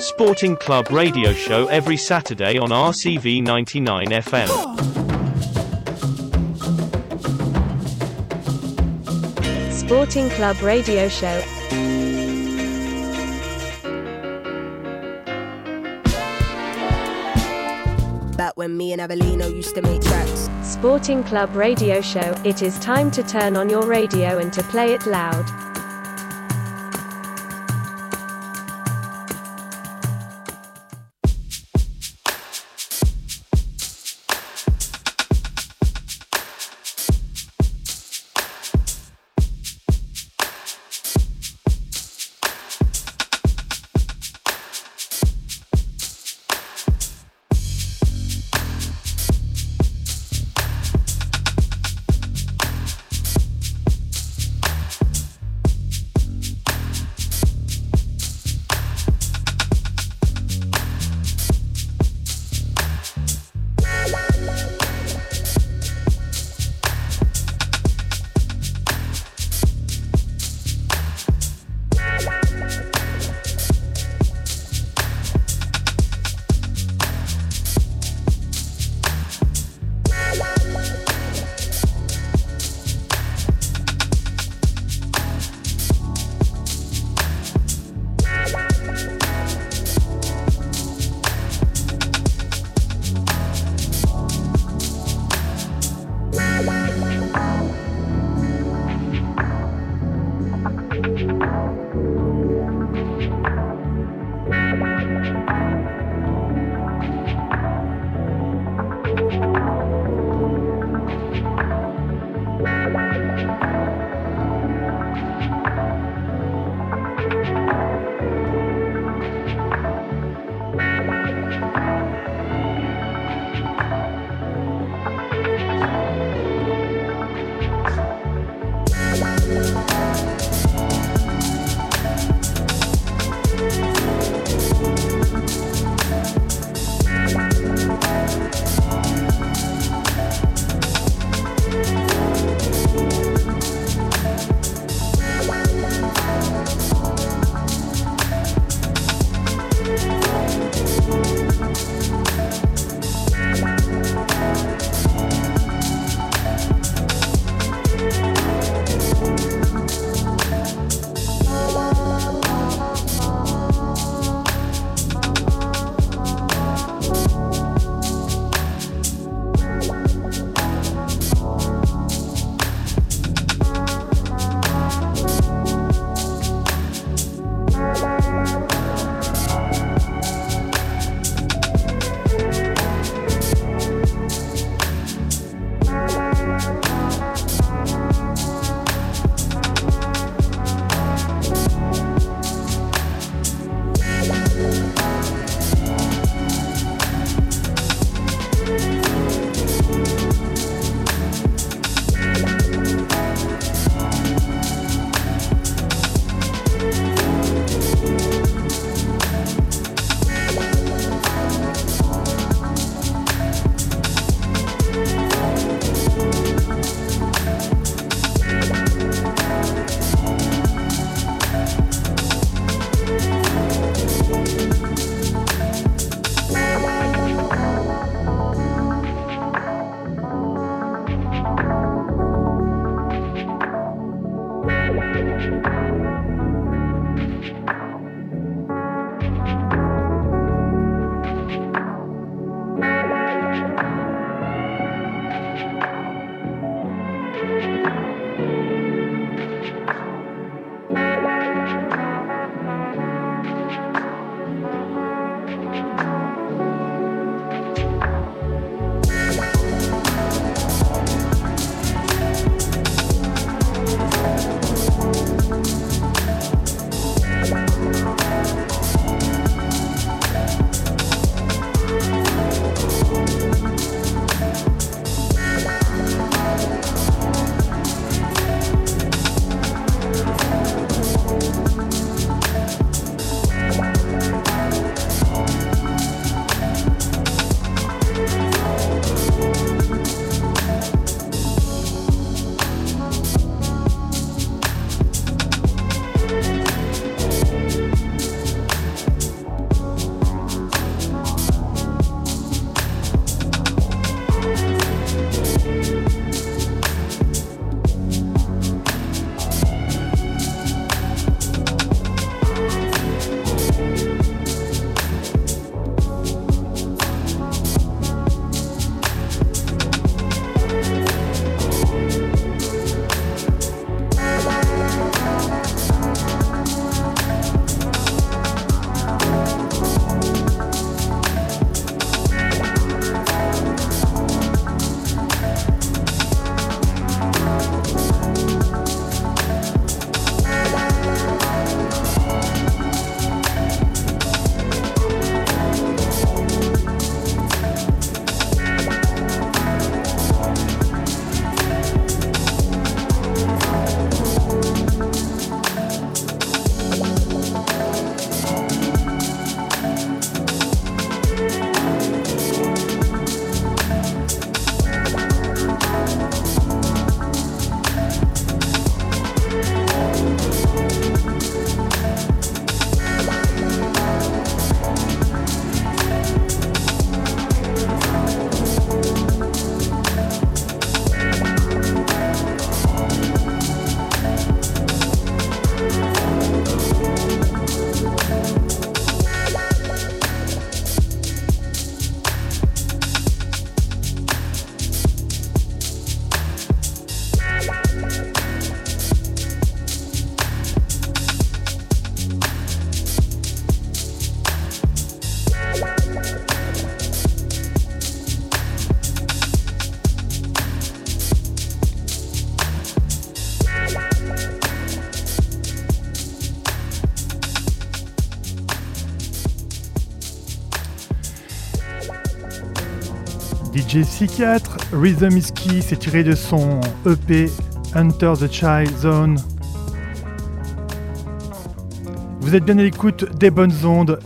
Sporting Club radio show every Saturday on RCV 99 FM. Sporting Club Radio Show. Back when me and Avelino used to make tracks. Sporting Club Radio Show. It is time to turn on your radio and to play it loud. DJ Psychiatre, Rhythm is Key, c'est tiré de son EP Hunter the Child Zone. Vous êtes bien à l'écoute des bonnes ondes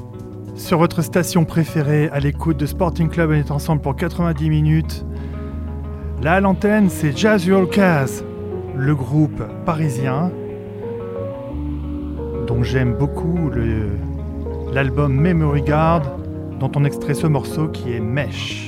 sur votre station préférée, à l'écoute de Sporting Club. On est ensemble pour 90 minutes. Là à l'antenne, c'est Jazz Your Caz, le groupe parisien dont j'aime beaucoup l'album Memory Guard, dont on extrait ce morceau qui est Mesh.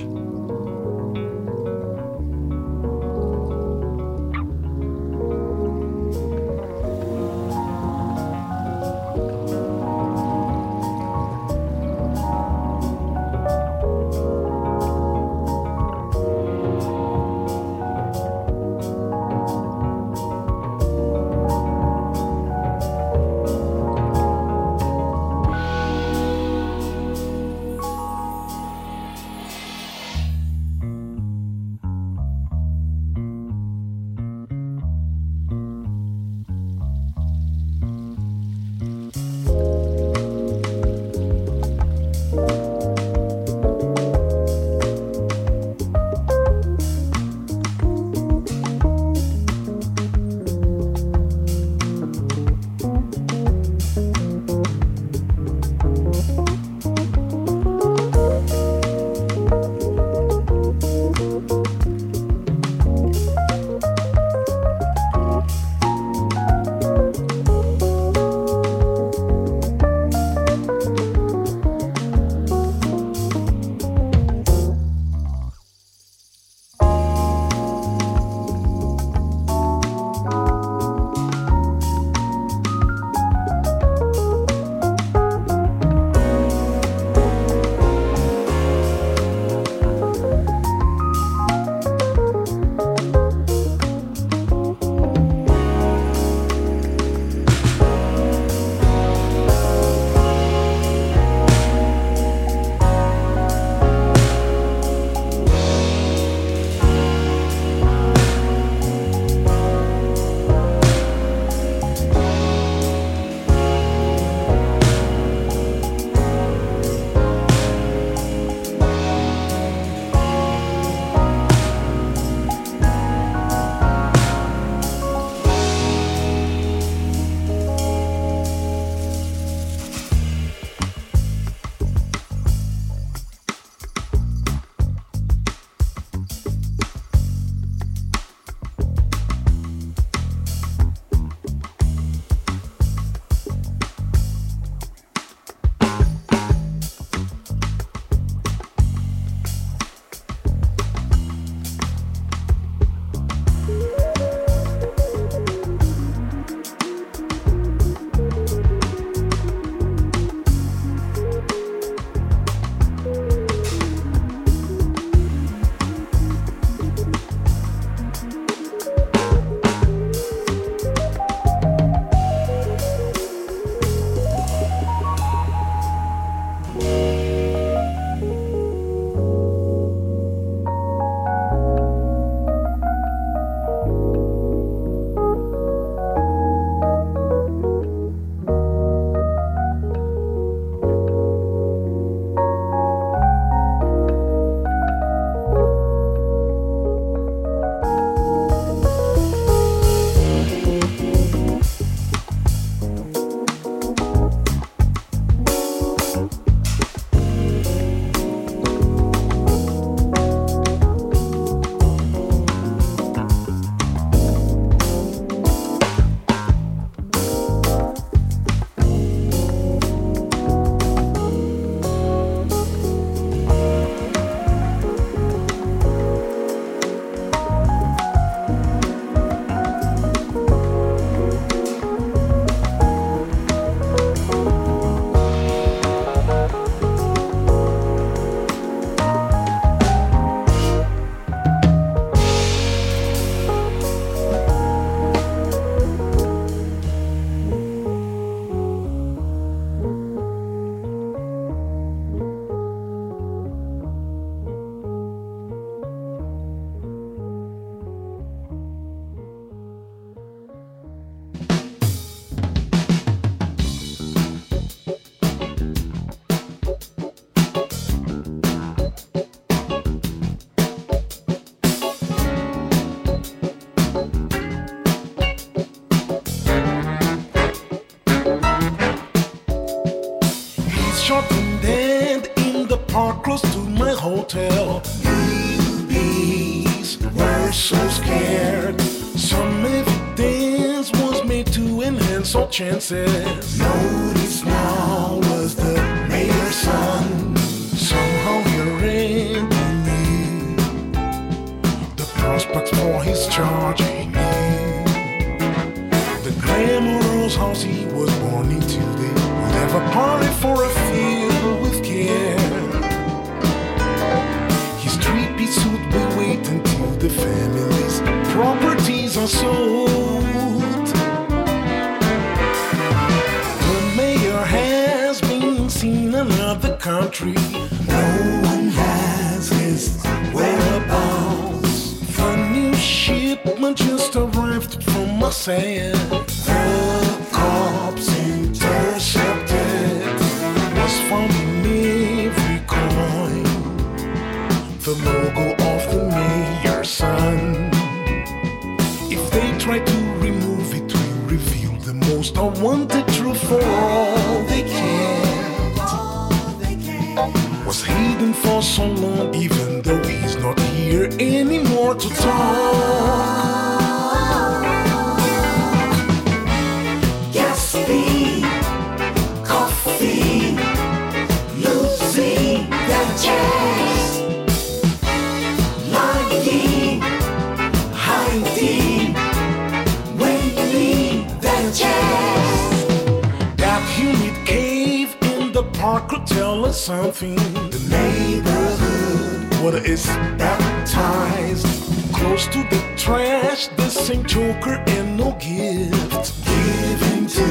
goes to the trash. This ain't Joker and no gifts. Giving to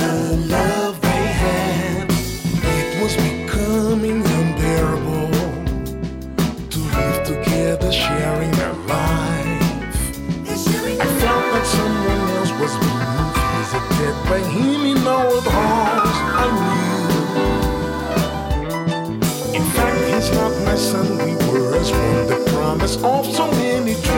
the love they had. It was becoming unbearable to live together, sharing their life. I felt like someone else was being visited by him in our hearts. I knew. In fact, he's not my son. We were as one. The promise of so many dreams.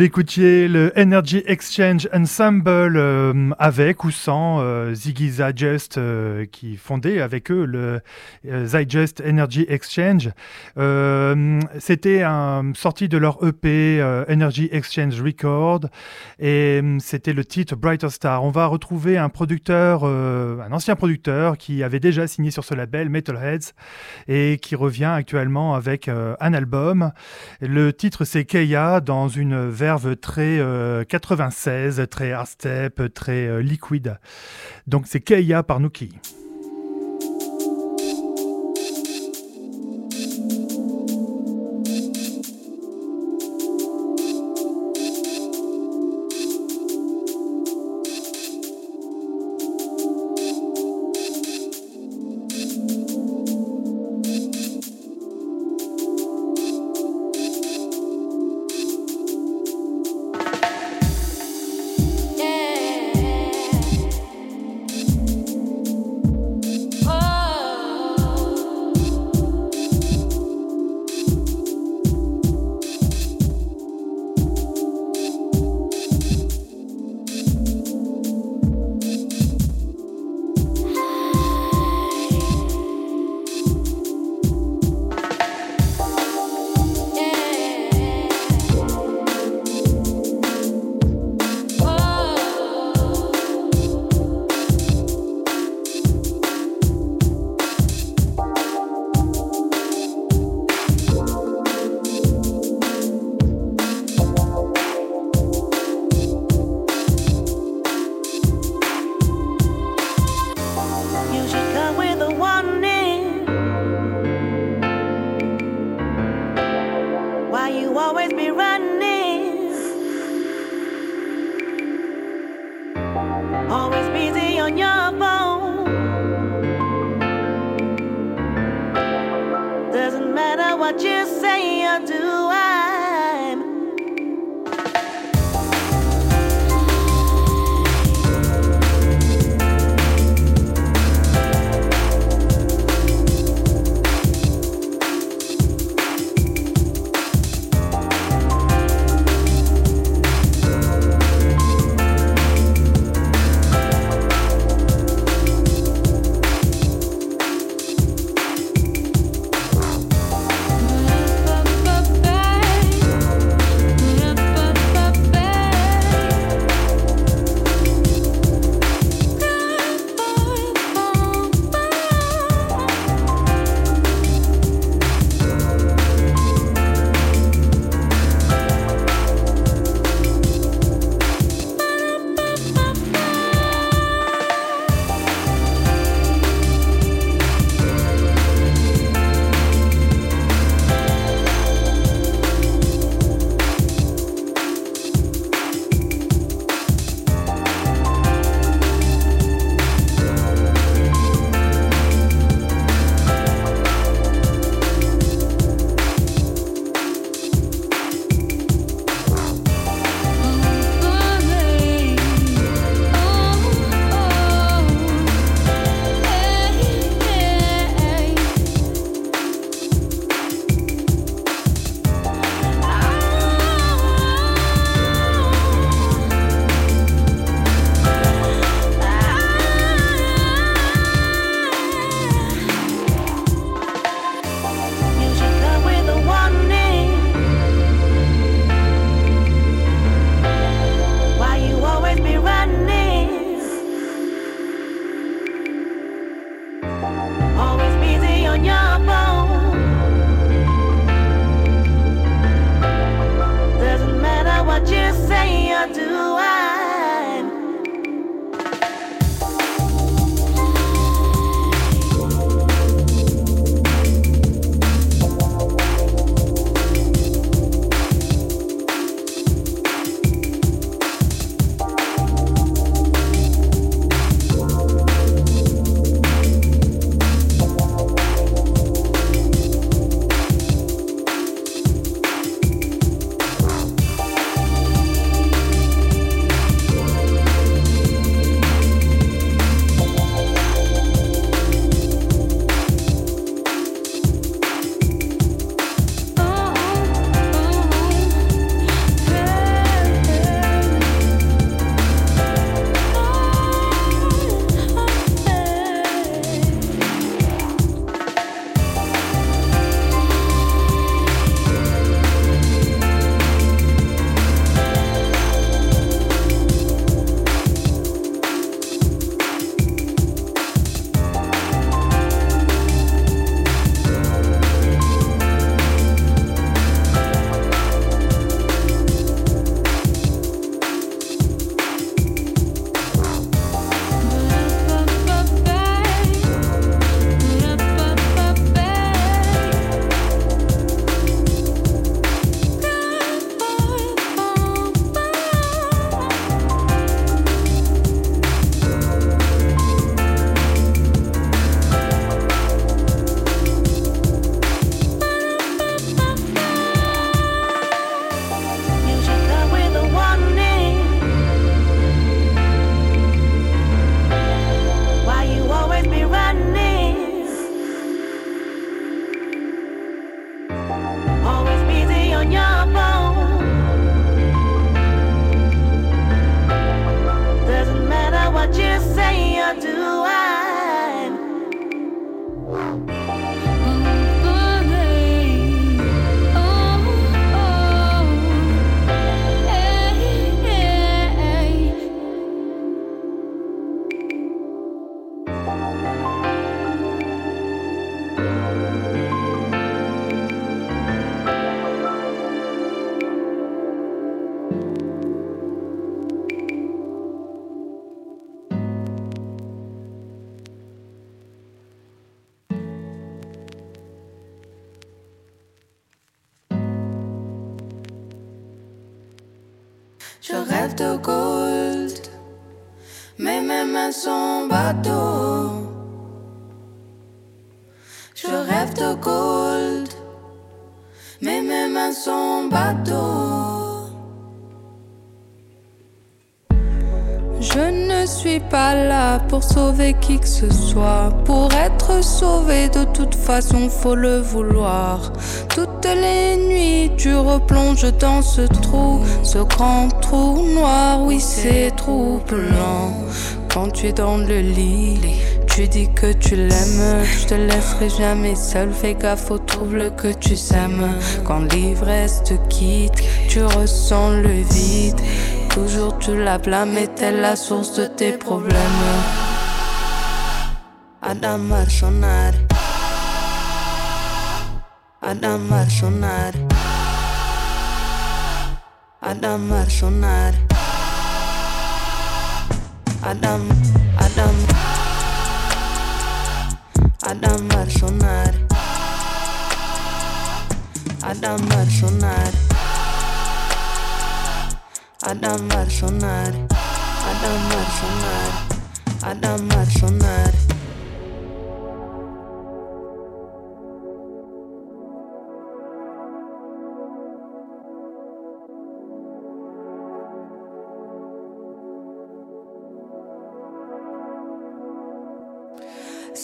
Vous écoutiez le Energy Exchange Ensemble euh, avec ou sans euh, Ziggy Zygest euh, qui fondait avec eux le Zygest Energy Exchange. c'était sorti de leur EP Energy Exchange Record et c'était le titre Brighter Star. On va retrouver un producteur, un ancien producteur qui avait déjà signé sur ce label Metalheads et qui revient actuellement avec un album. Le titre c'est Keia dans une très 96, euh, très hard step, très euh, liquide. Donc c'est Keia par sauver qui que ce soit. Pour être sauvé, de toute façon, faut le vouloir. Toutes les nuits, tu replonges dans ce trou, ce grand trou noir. Oui, c'est troublant. Quand tu es dans le lit, tu dis que tu l'aimes. Je te laisserai jamais seul. Fais gaffe aux troubles que tu sèmes. Quand l'ivresse te quitte, tu ressens le vide. Toujours tu la blâmes, est-elle la source de tes problèmes? Adam sonar. Adam sonar. Adam sonar. Adam, Adam. Adam sonar. Adam sonar. Adam sonar. Adam sonar. Adam sonar.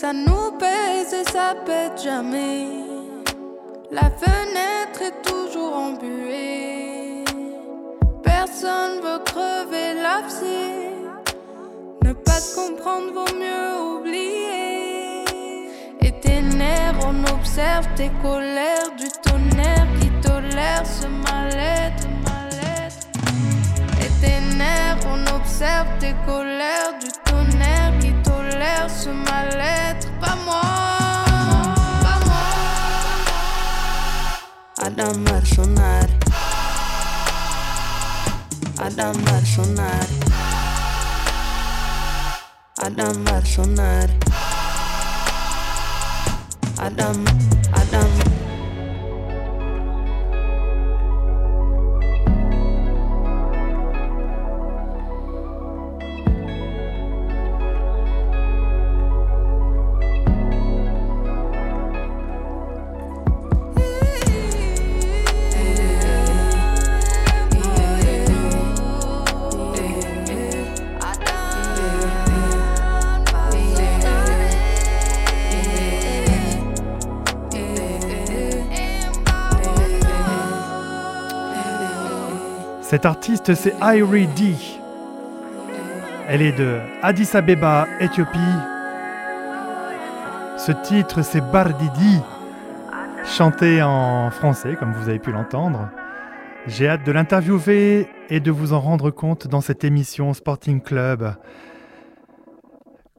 Ça nous pèse et ça pète jamais. La fenêtre est toujours embuée. Personne veut crever l'abcès. Ne pas se comprendre vaut mieux oublier. Et tes nerfs, on observe tes colères du tonnerre qui tolère ce mal-être. Et tes nerfs, on observe tes colères du tolère ce mal-être. Pas moi, pas moi. Adam sonar. Adam sonar. Adam sonar. Adam, Adam. Artiste, c'est Irie D. Elle est de Addis Abeba, Éthiopie. Ce titre, c'est Bardidi, chanté en français, comme vous avez pu l'entendre. J'ai hâte de l'interviewer et de vous en rendre compte dans cette émission Sporting Club.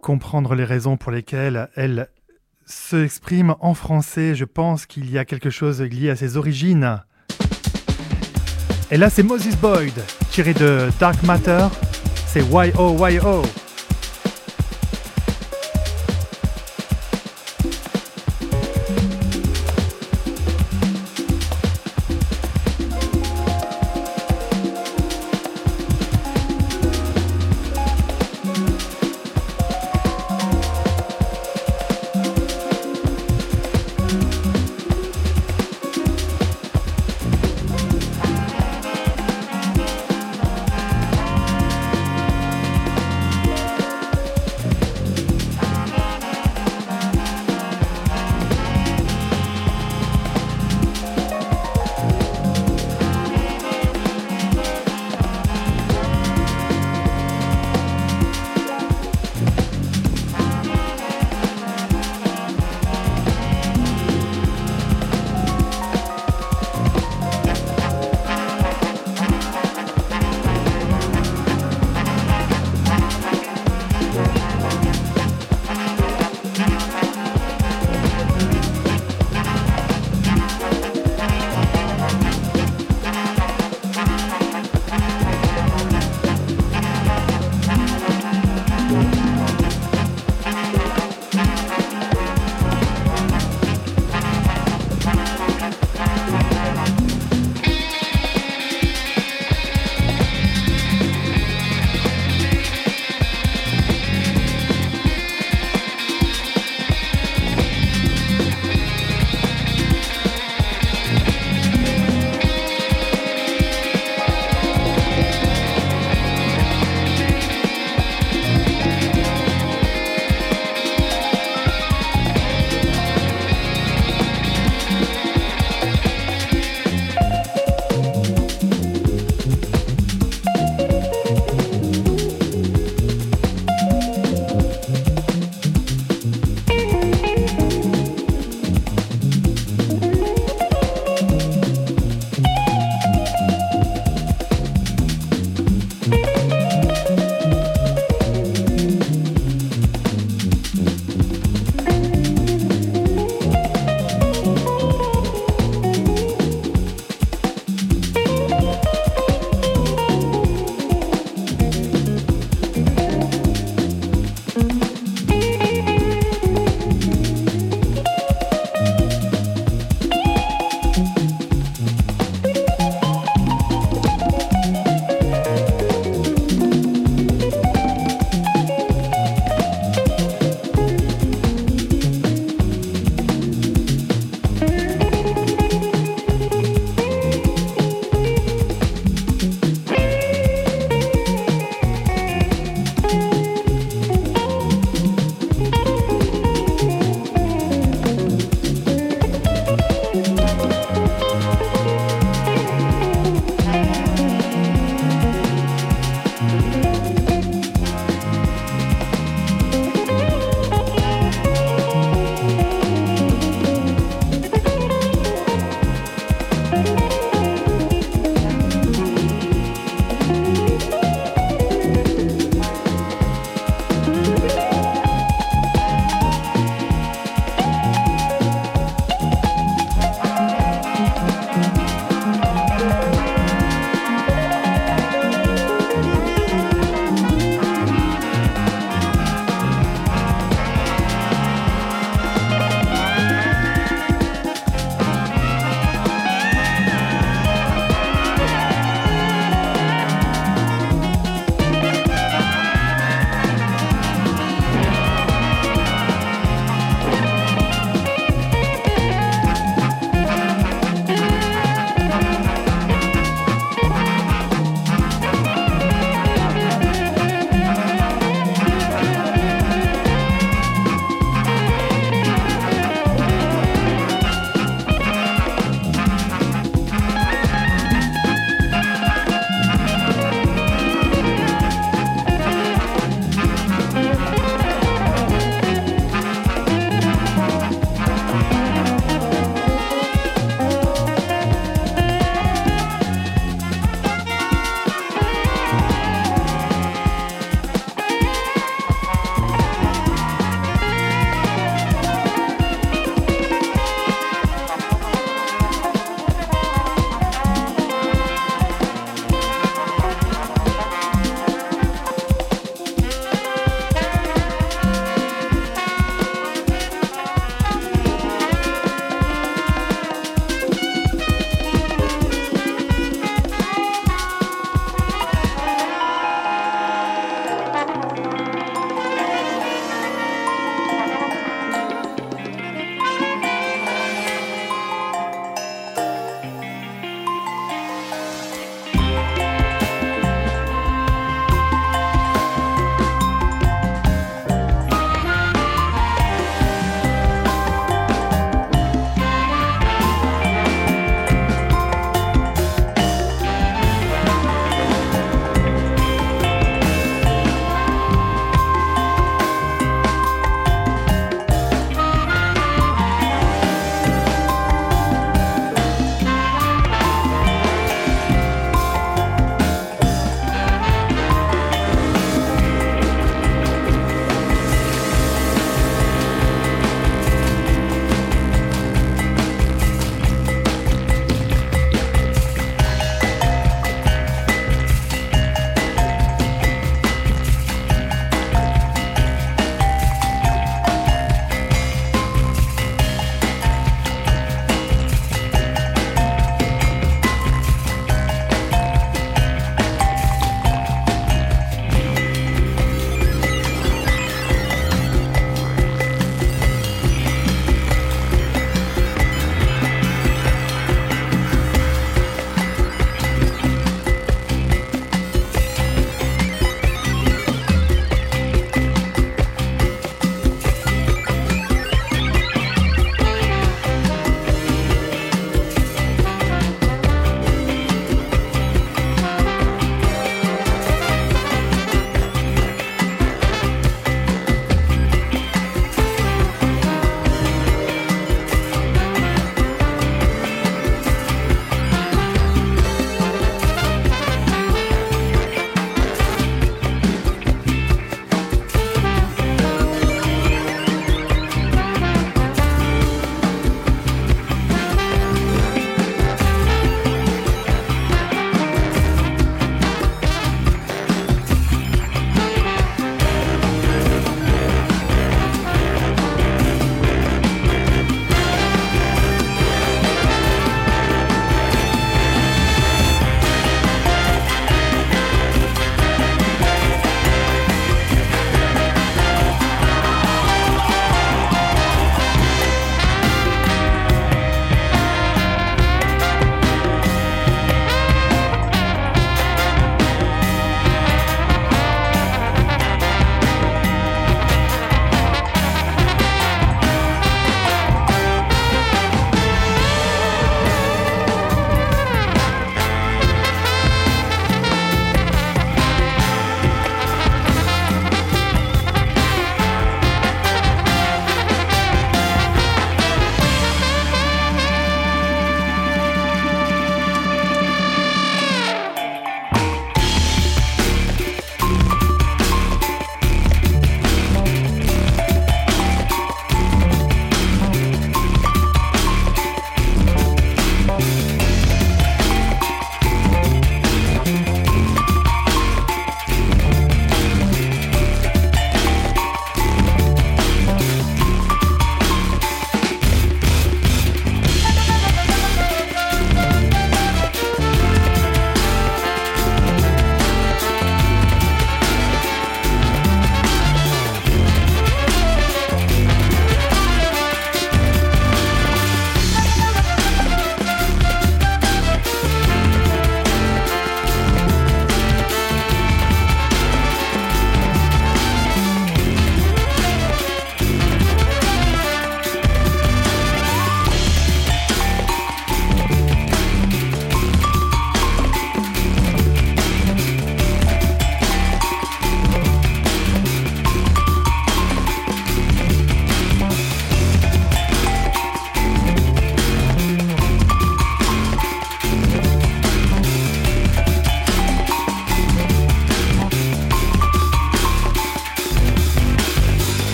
Comprendre les raisons pour lesquelles elle s'exprime en français, je pense qu'il y a quelque chose lié à ses origines. Et là, c'est Moses Boyd, tiré de Dark Matter. C'est Y-O-Y-O.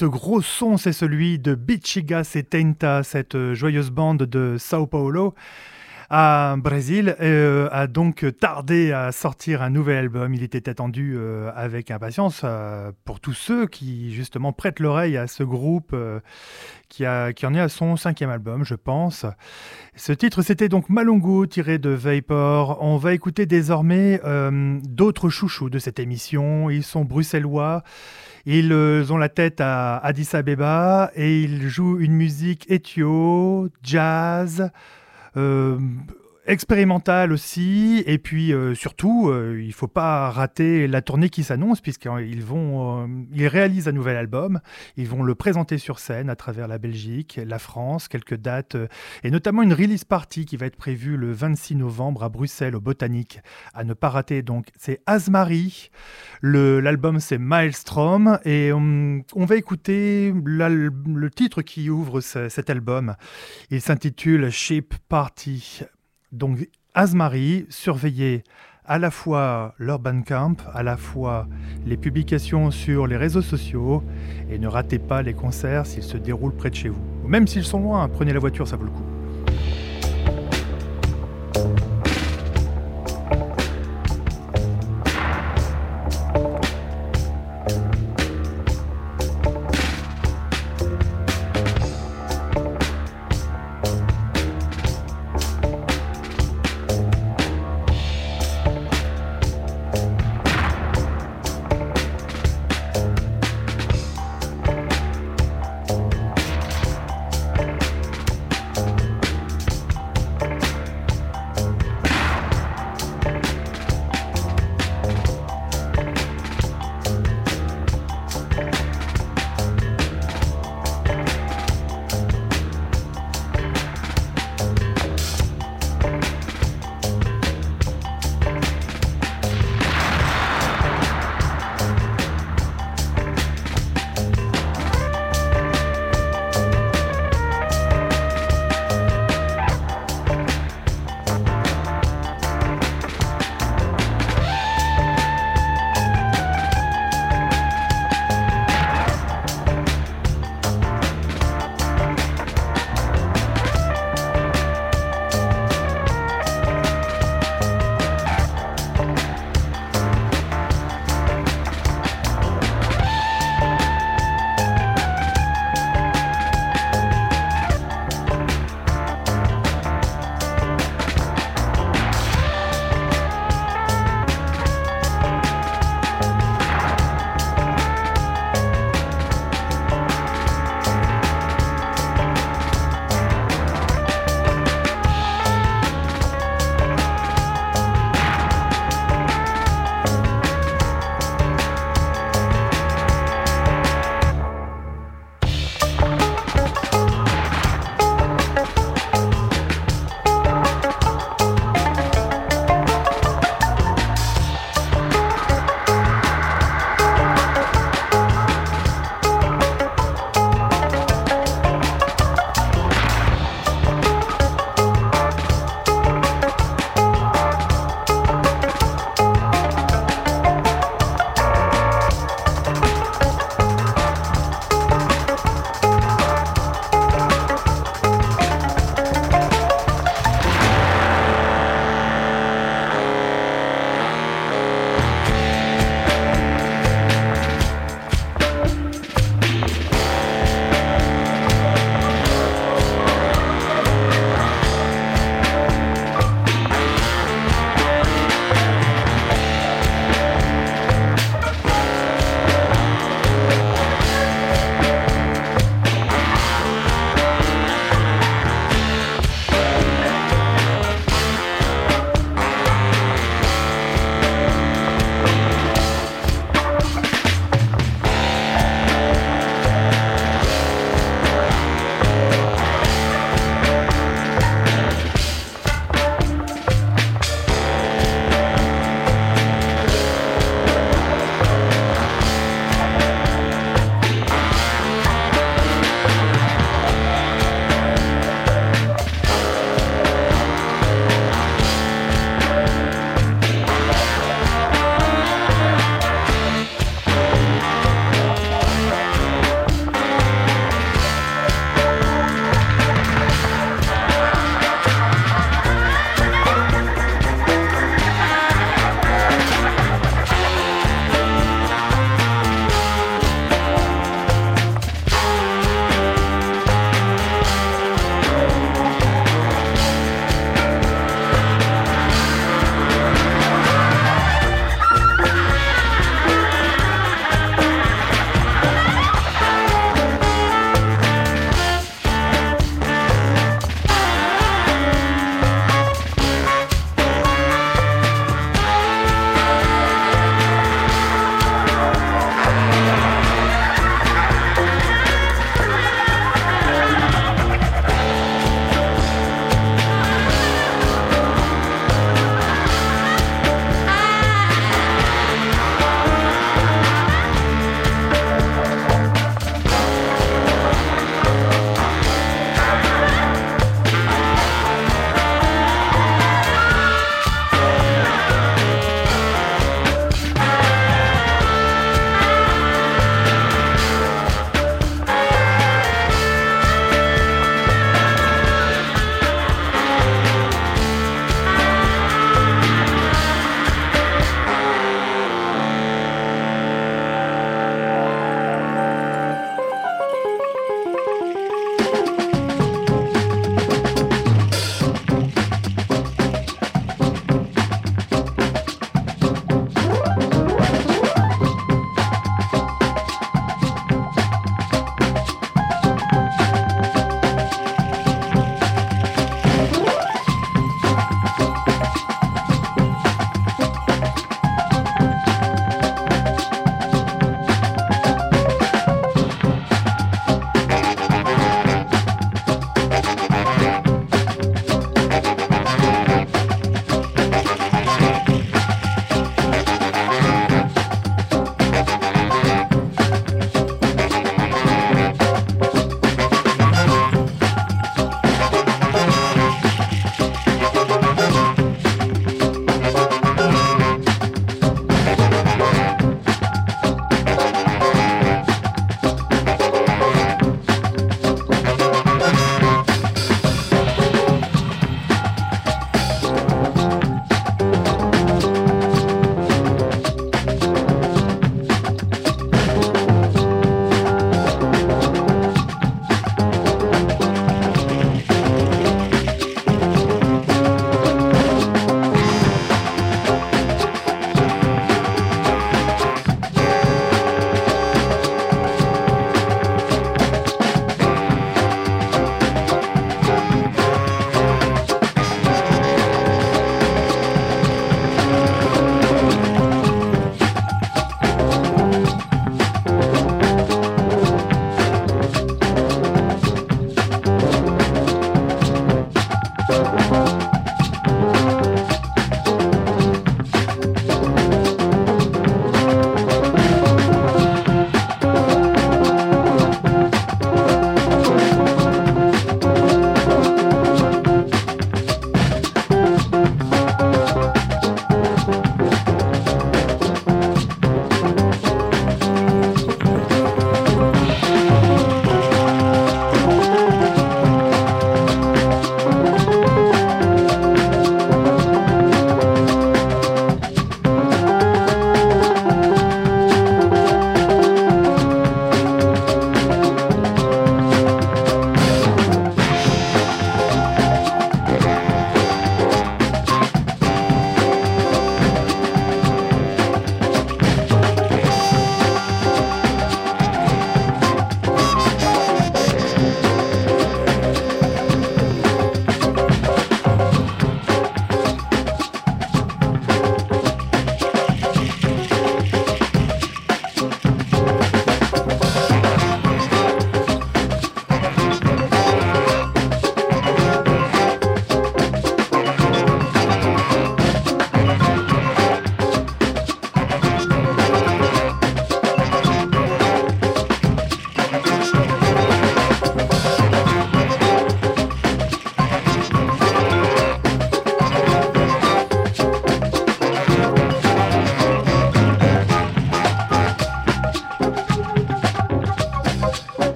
Ce gros son, c'est celui de Bichiga Setenta, cette euh, joyeuse bande de Sao Paulo à Brésil euh, a donc tardé à sortir un nouvel album. Il était attendu euh, avec impatience pour tous ceux qui justement prêtent l'oreille à ce groupe qui, a, qui en est à son cinquième album, je pense. Ce titre, c'était donc Malungu, tiré de Vapor. On va écouter désormais d'autres chouchous de cette émission. Ils sont bruxellois. Ils ont la tête à Addis Abeba et ils jouent une musique éthio, jazz, euh, expérimental aussi, et puis euh, surtout, euh, il faut pas rater la tournée qui s'annonce, puisqu'ils vont, ils réalisent un nouvel album, ils vont le présenter sur scène à travers la Belgique, la France, quelques dates, et notamment une release party qui va être prévue le 26 novembre à Bruxelles, au Botanique, à ne pas rater. Donc, c'est Asmari, l'album c'est Maelstrom, et on, va écouter le titre qui ouvre cet album. Il s'intitule Ship Party. Donc, Asmari, surveillez à la fois l'Urban Camp, à la fois les publications sur les réseaux sociaux, et ne ratez pas les concerts s'ils se déroulent près de chez vous. Même s'ils sont loin, prenez la voiture, ça vaut le coup.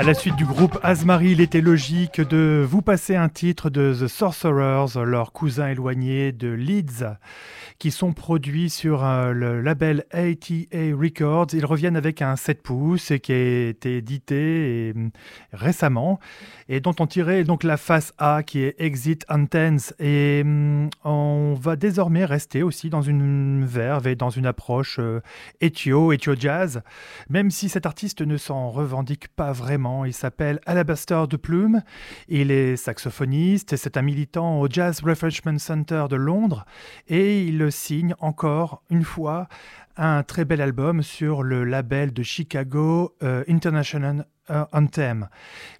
À la suite du groupe Asmari, il était logique de vous passer un titre de The Sorcerers, leur cousin éloigné de Leeds qui sont produits sur euh, le label ATA Records. Ils reviennent avec un 7 pouces qui a été édité mm, récemment et dont on tirait donc la face A qui est Exit Intense. Et mm, on va désormais rester aussi dans une verve et dans une approche euh, Ethio, Ethio Jazz, même si cet artiste ne s'en revendique pas vraiment. Il s'appelle Alabaster de Plume, il est saxophoniste, c'est un militant au Jazz Refreshment Center de Londres et il signe encore une fois un très bel album sur le label de Chicago euh, International euh, Anthem.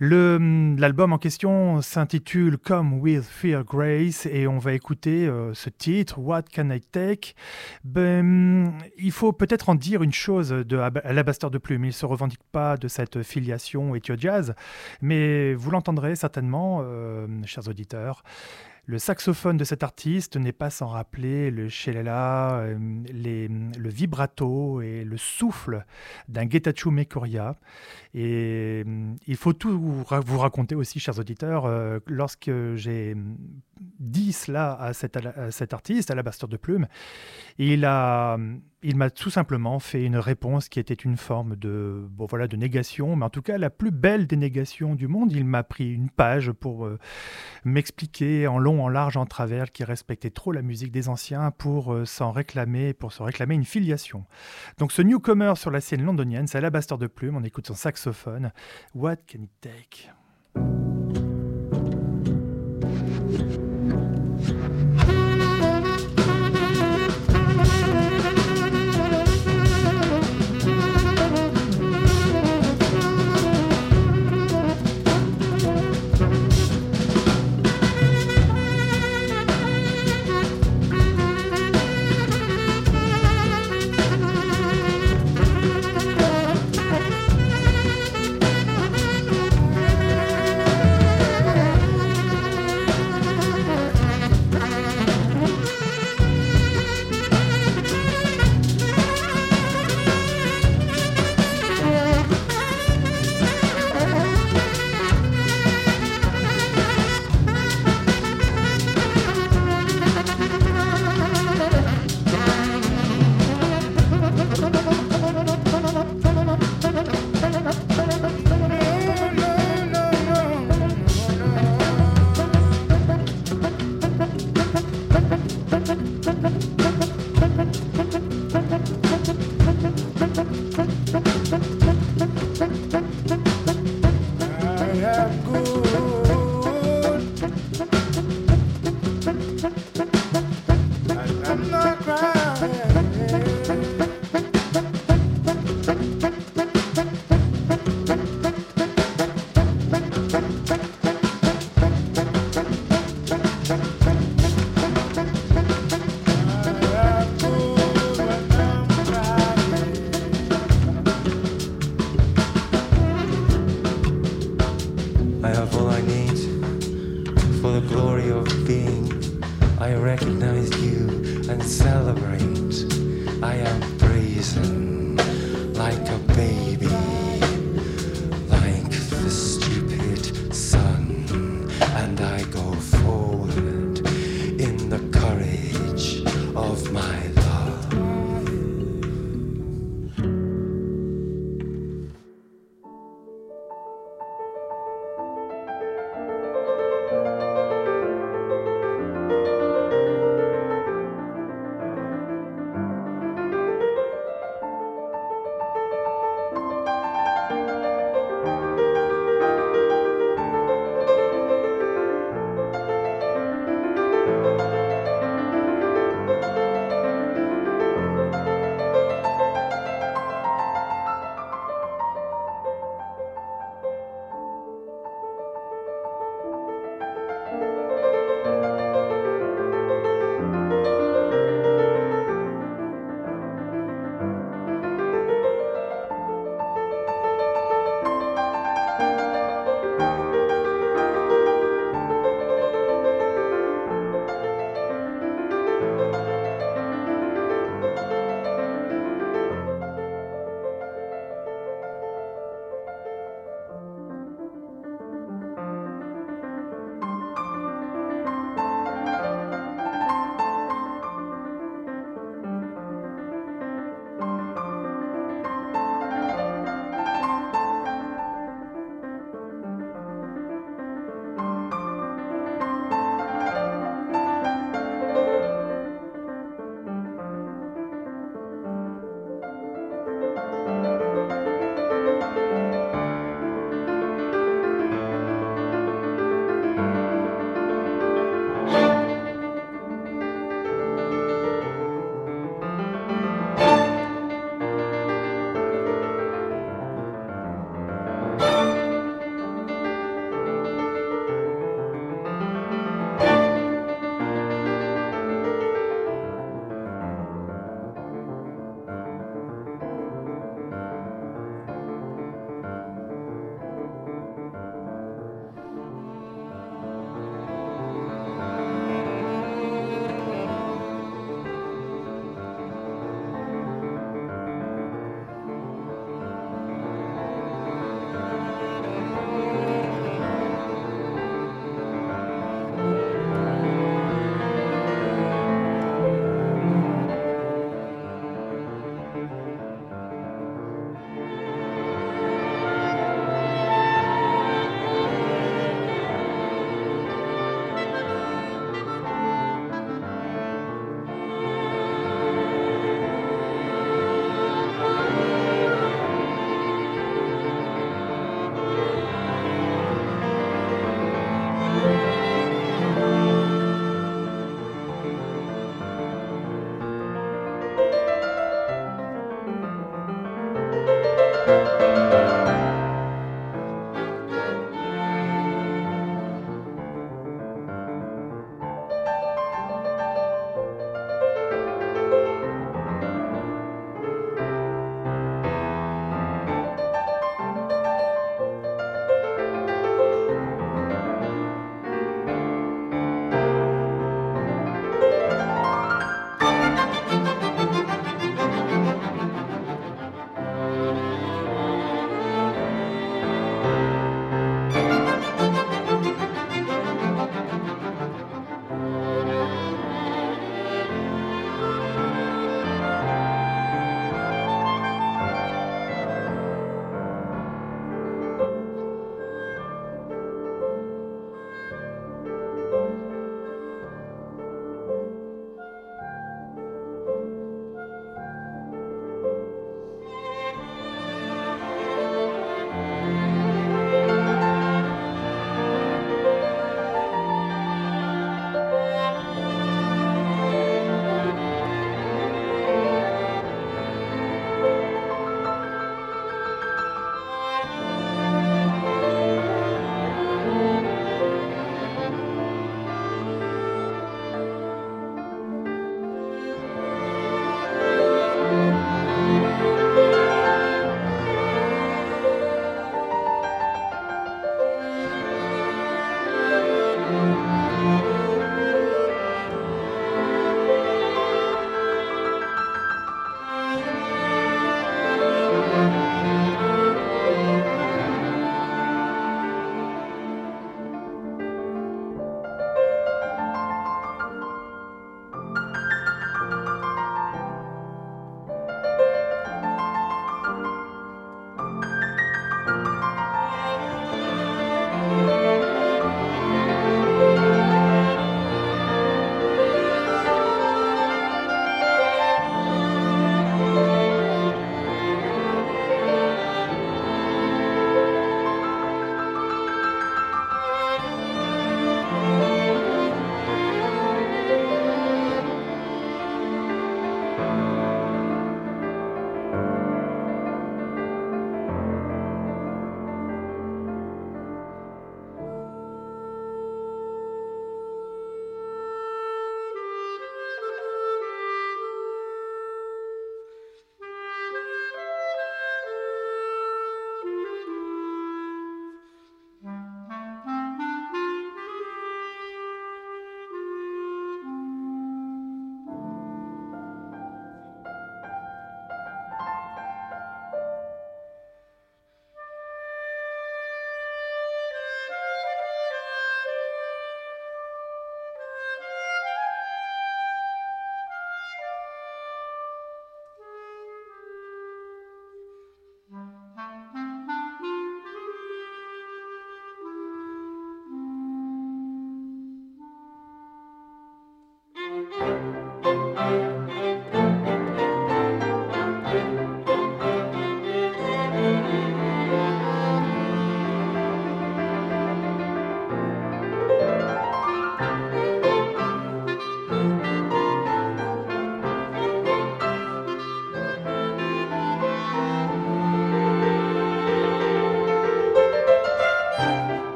Hum, l'album en question s'intitule Come with Fear Grace et on va écouter euh, ce titre, What Can I Take? Ben, Il faut peut-être en dire une chose de Alabaster de Plume. Il ne se revendique pas de cette filiation Ethio Jazz, mais vous l'entendrez certainement, chers auditeurs. Le saxophone de cet artiste n'est pas sans rappeler le shelela, euh, le vibrato et le souffle d'un Getachew Mekoria. Et euh, il faut tout vous raconter aussi, chers auditeurs, euh, lorsque j'ai dit cela à cet, à cet artiste, à la Basteur de Plume, il a il m'a tout simplement fait une réponse qui était une forme de, bon, voilà, de négation, mais en tout cas la plus belle des négations du monde. Il m'a pris une page pour euh, m'expliquer en long, en large, en travers qu'il respectait trop la musique des anciens pour euh, s'en réclamer, pour se réclamer une filiation. Donc ce newcomer sur la scène londonienne, c'est Alabaster de Plume, on écoute son saxophone. What can it take?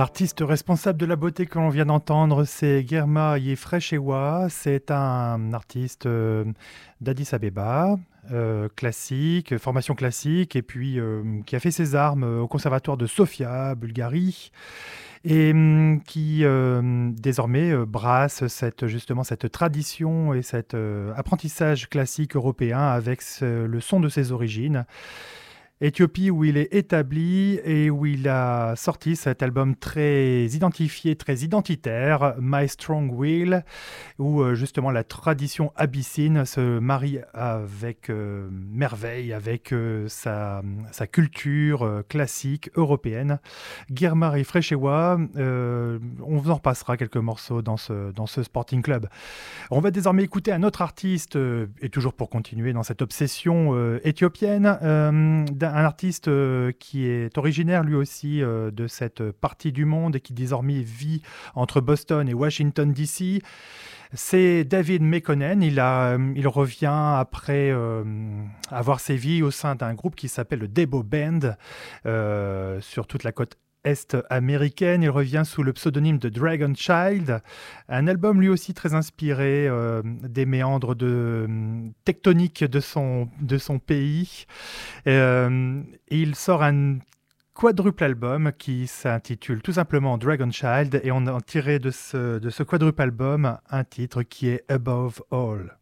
L'artiste responsable de la beauté que l'on vient d'entendre, c'est Germa Yefreshewa. C'est un artiste euh, d'Addis Abeba, euh, classique, formation classique, et puis euh, qui a fait ses armes au conservatoire de Sofia, Bulgarie, et hum, qui désormais brasse justement cette tradition et cet apprentissage classique européen avec le son de ses origines. Éthiopie où il est établi et où il a sorti cet album très identifié, très identitaire, My Strong Will, où euh, justement la tradition abyssine se marie avec euh, merveille, avec euh, sa, culture classique européenne. Girmari Freshewa, on vous en repassera quelques morceaux dans ce, Sporting Club. On va désormais écouter un autre artiste, et toujours pour continuer dans cette obsession éthiopienne, un artiste euh, qui est originaire lui aussi euh, de cette partie du monde et qui désormais vit entre Boston et Washington DC. C'est David Mekonnen. Il, euh, revient après avoir sévi au sein d'un groupe qui s'appelle le Debo Band sur toute la côte est américaine. Il revient sous le pseudonyme de Dragon Child, un album lui aussi très inspiré euh, des méandres de, tectoniques de son, pays. Euh, il sort un quadruple album qui s'intitule tout simplement Dragon Child et on a tiré de ce quadruple album un titre qui est Above All.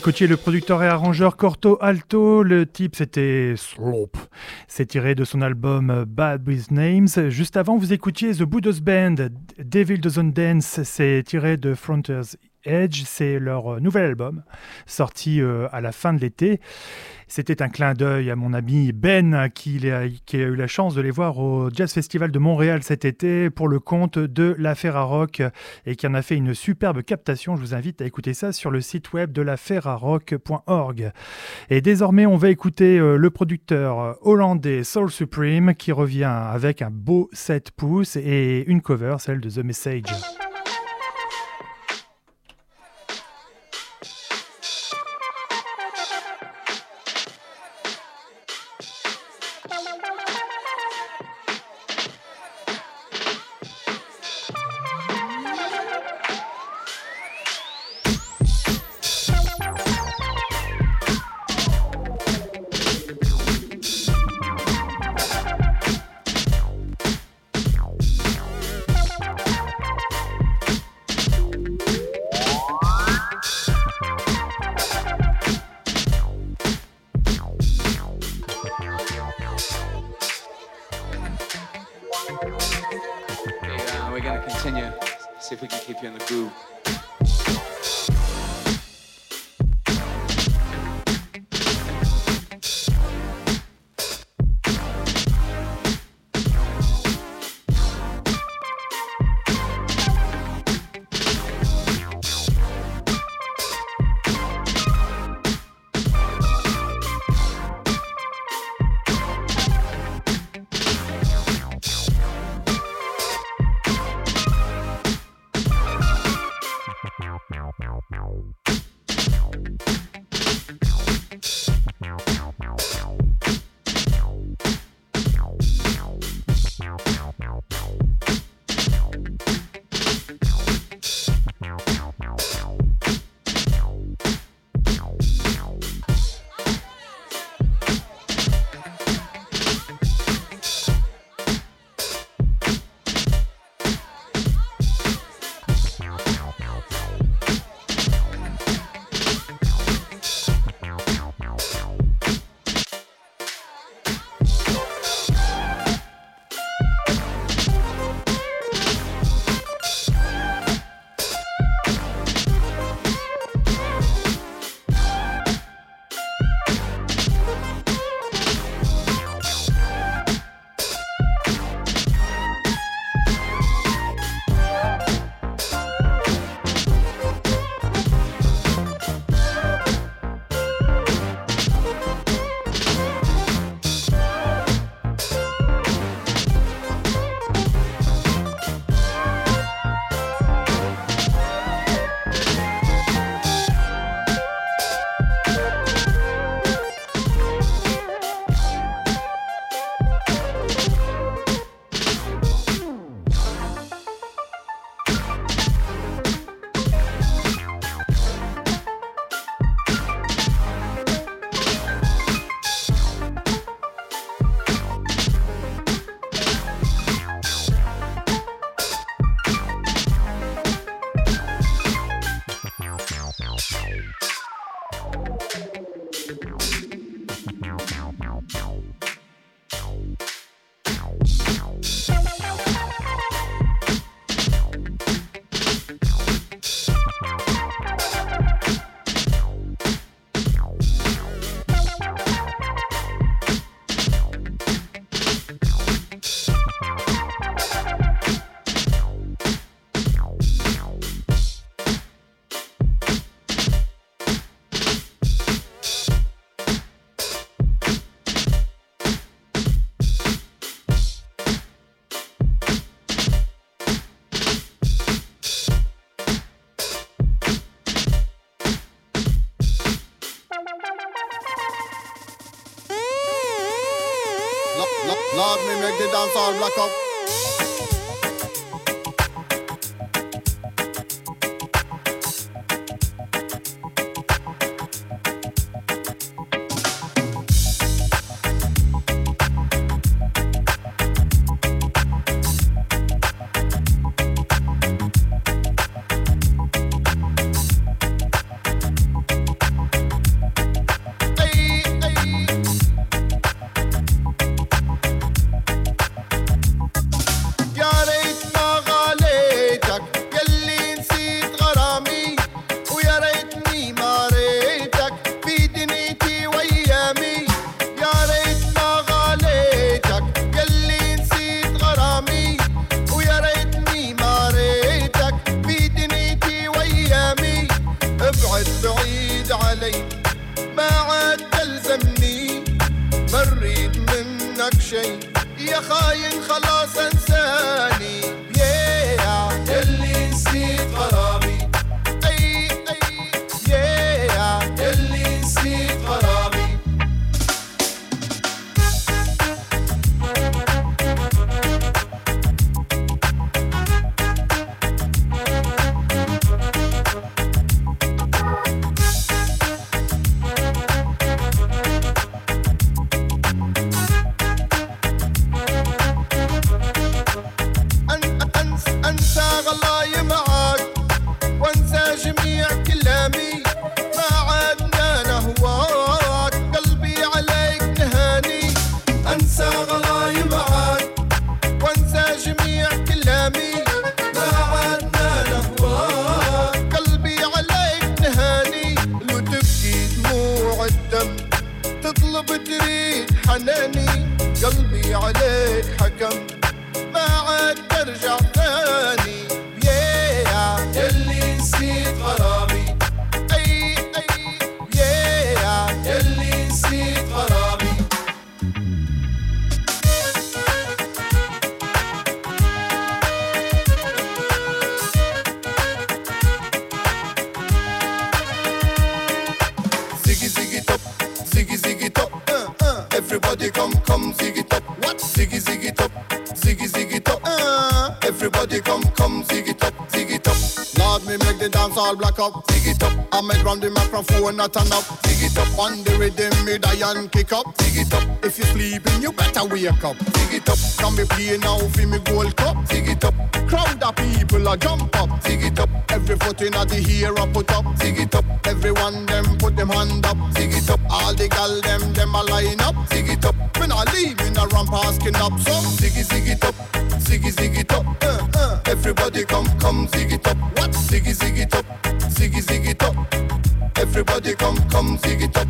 Écoutiez le producteur et arrangeur Corto Alto. Le type, c'était Slope. C'est tiré de son album Bad with Names. Juste avant, vous écoutiez The Buddha's Band. Devil Doesn't Dance. C'est tiré de Frontiers Edge. C'est leur nouvel album, sorti euh, à la fin de l'été. C'était un clin d'œil à mon ami Ben qui a, eu la chance de les voir au Jazz Festival de Montréal cet été pour le compte de la Ferrarock et qui en a fait une superbe captation. Je vous invite à écouter ça sur le site web de la ferrarock.org. Et désormais, on va écouter euh, le producteur hollandais Soul Supreme qui revient avec un beau 7 pouces et une cover, celle de The Message. Dance all black up. Not turn up. Ziggy top. On the rhythm die and kick up. Ziggy top. If you sleeping you better wake up. Ziggy top. Can be play now for me gold cup. Ziggy top. Crowd of people a jump up. Ziggy top. Every foot in the hero put up. Ziggy top. Everyone them put them hand up. Ziggy top. All the gal them them a line up. Ziggy top. Me not leave me not run asking up. So ziggy ziggy top. Ziggy ziggy top. Uh, uh. Everybody come come ziggy top. What? Ziggy ziggy top. Ziggy ziggy top. Everybody come come ziggy top.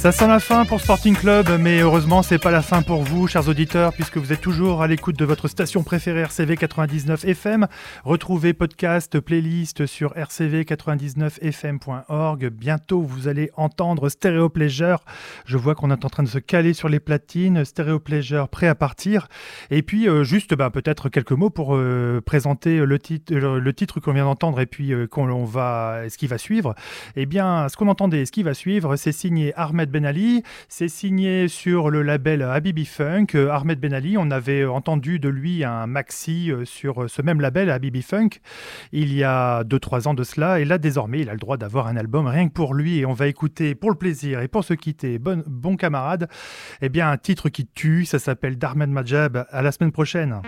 Ça sent la fin pour Sporting Club, mais heureusement, c'est pas la fin pour vous, chers auditeurs, puisque vous êtes toujours à l'écoute de votre station préférée RCV 99 FM. Retrouvez podcast, playlist sur rcv99fm.org. Bientôt, vous allez entendre Stereo Pleasure. Je vois qu'on est en train de se caler sur les platines. Stereo Pleasure prêt à partir. Et puis, euh, juste, bah, peut-être quelques mots pour euh, présenter le titre, le, le titre qu'on vient d'entendre et puis euh, qu'on on va, ce qui va suivre. Eh bien, ce qu'on entendait, ce qui va suivve, c'est signé Ahmed Ben Ali. C'est signé sur le label Habibi Funk. Euh, Ahmed Ben Ali, on avait entendu de lui un maxi euh, sur ce même label Habibi Funk il y a 2-3 ans de cela. Et là, désormais, il a le droit d'avoir un album rien que pour lui. Et on va écouter pour le plaisir et pour se quitter, bon, bon camarade, eh bien, un titre qui tue. Ça s'appelle Darman Majab. À la semaine prochaine.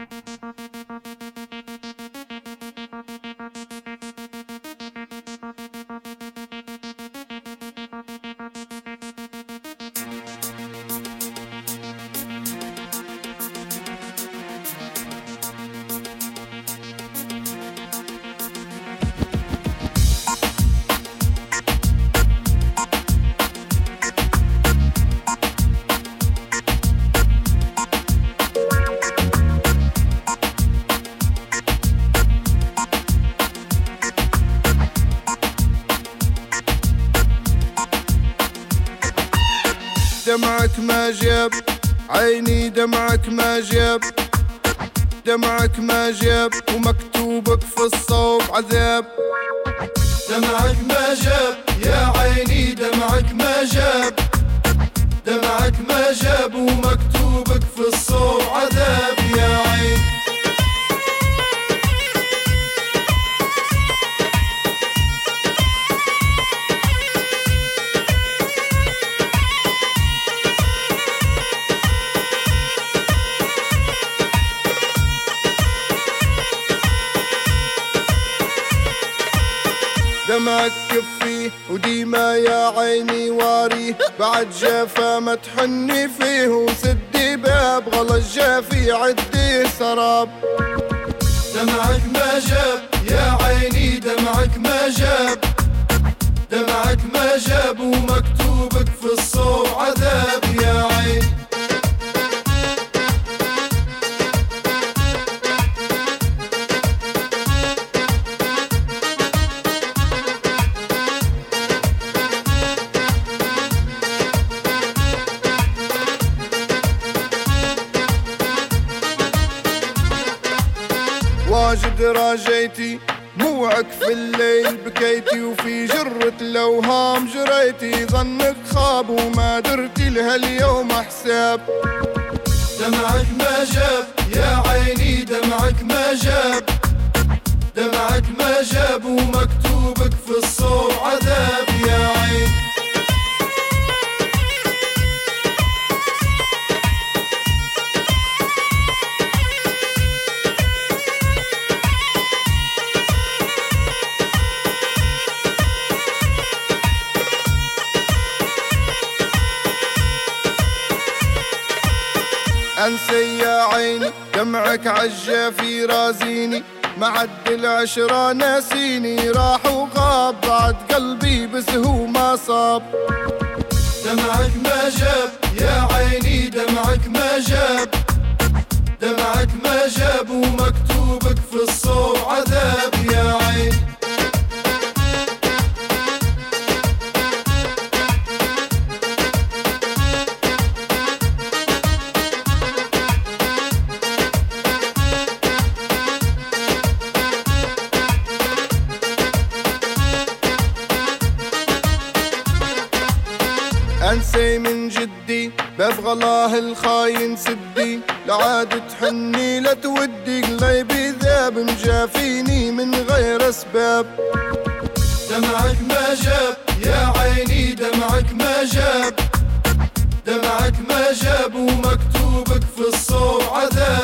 دمعك كفيه وديما يا عيني واريه بعد جافا ما تحني فيه وسدي باب غلا الجافي عدي سراب. دمعك ما جاب يا عيني دمعك ما جاب. دمعك ما جاب ومكتوبك في الصوب عذاب يا عين واجد راجيتي موعك في الليل بكيتي وفي جرة الأوهام جريتي. ظنك خاب وما درتي لها اليوم حساب. دمعك ما جاب يا عيني دمعك ما جاب. دمعك ما جاب ومكتوبك في الصوب عذاب يا عين انسى يا عيني دمعك عالجافي رازيني. معد العشرة ناسيني راح وغاب. بعد قلبي بس هو ما صاب. دمعك ما جاب يا عيني دمعك ما جاب. دمعك ما جاب ومكتوبك في الصوب عذاب. ببغلاه الخاين سدي لعاد تحني لا تودي قلبي ذاب مجافيني من غير أسباب. دمعك ما جاب يا عيني دمعك ما جاب. دمعك ما جاب ومكتوبك في الصور عذاب.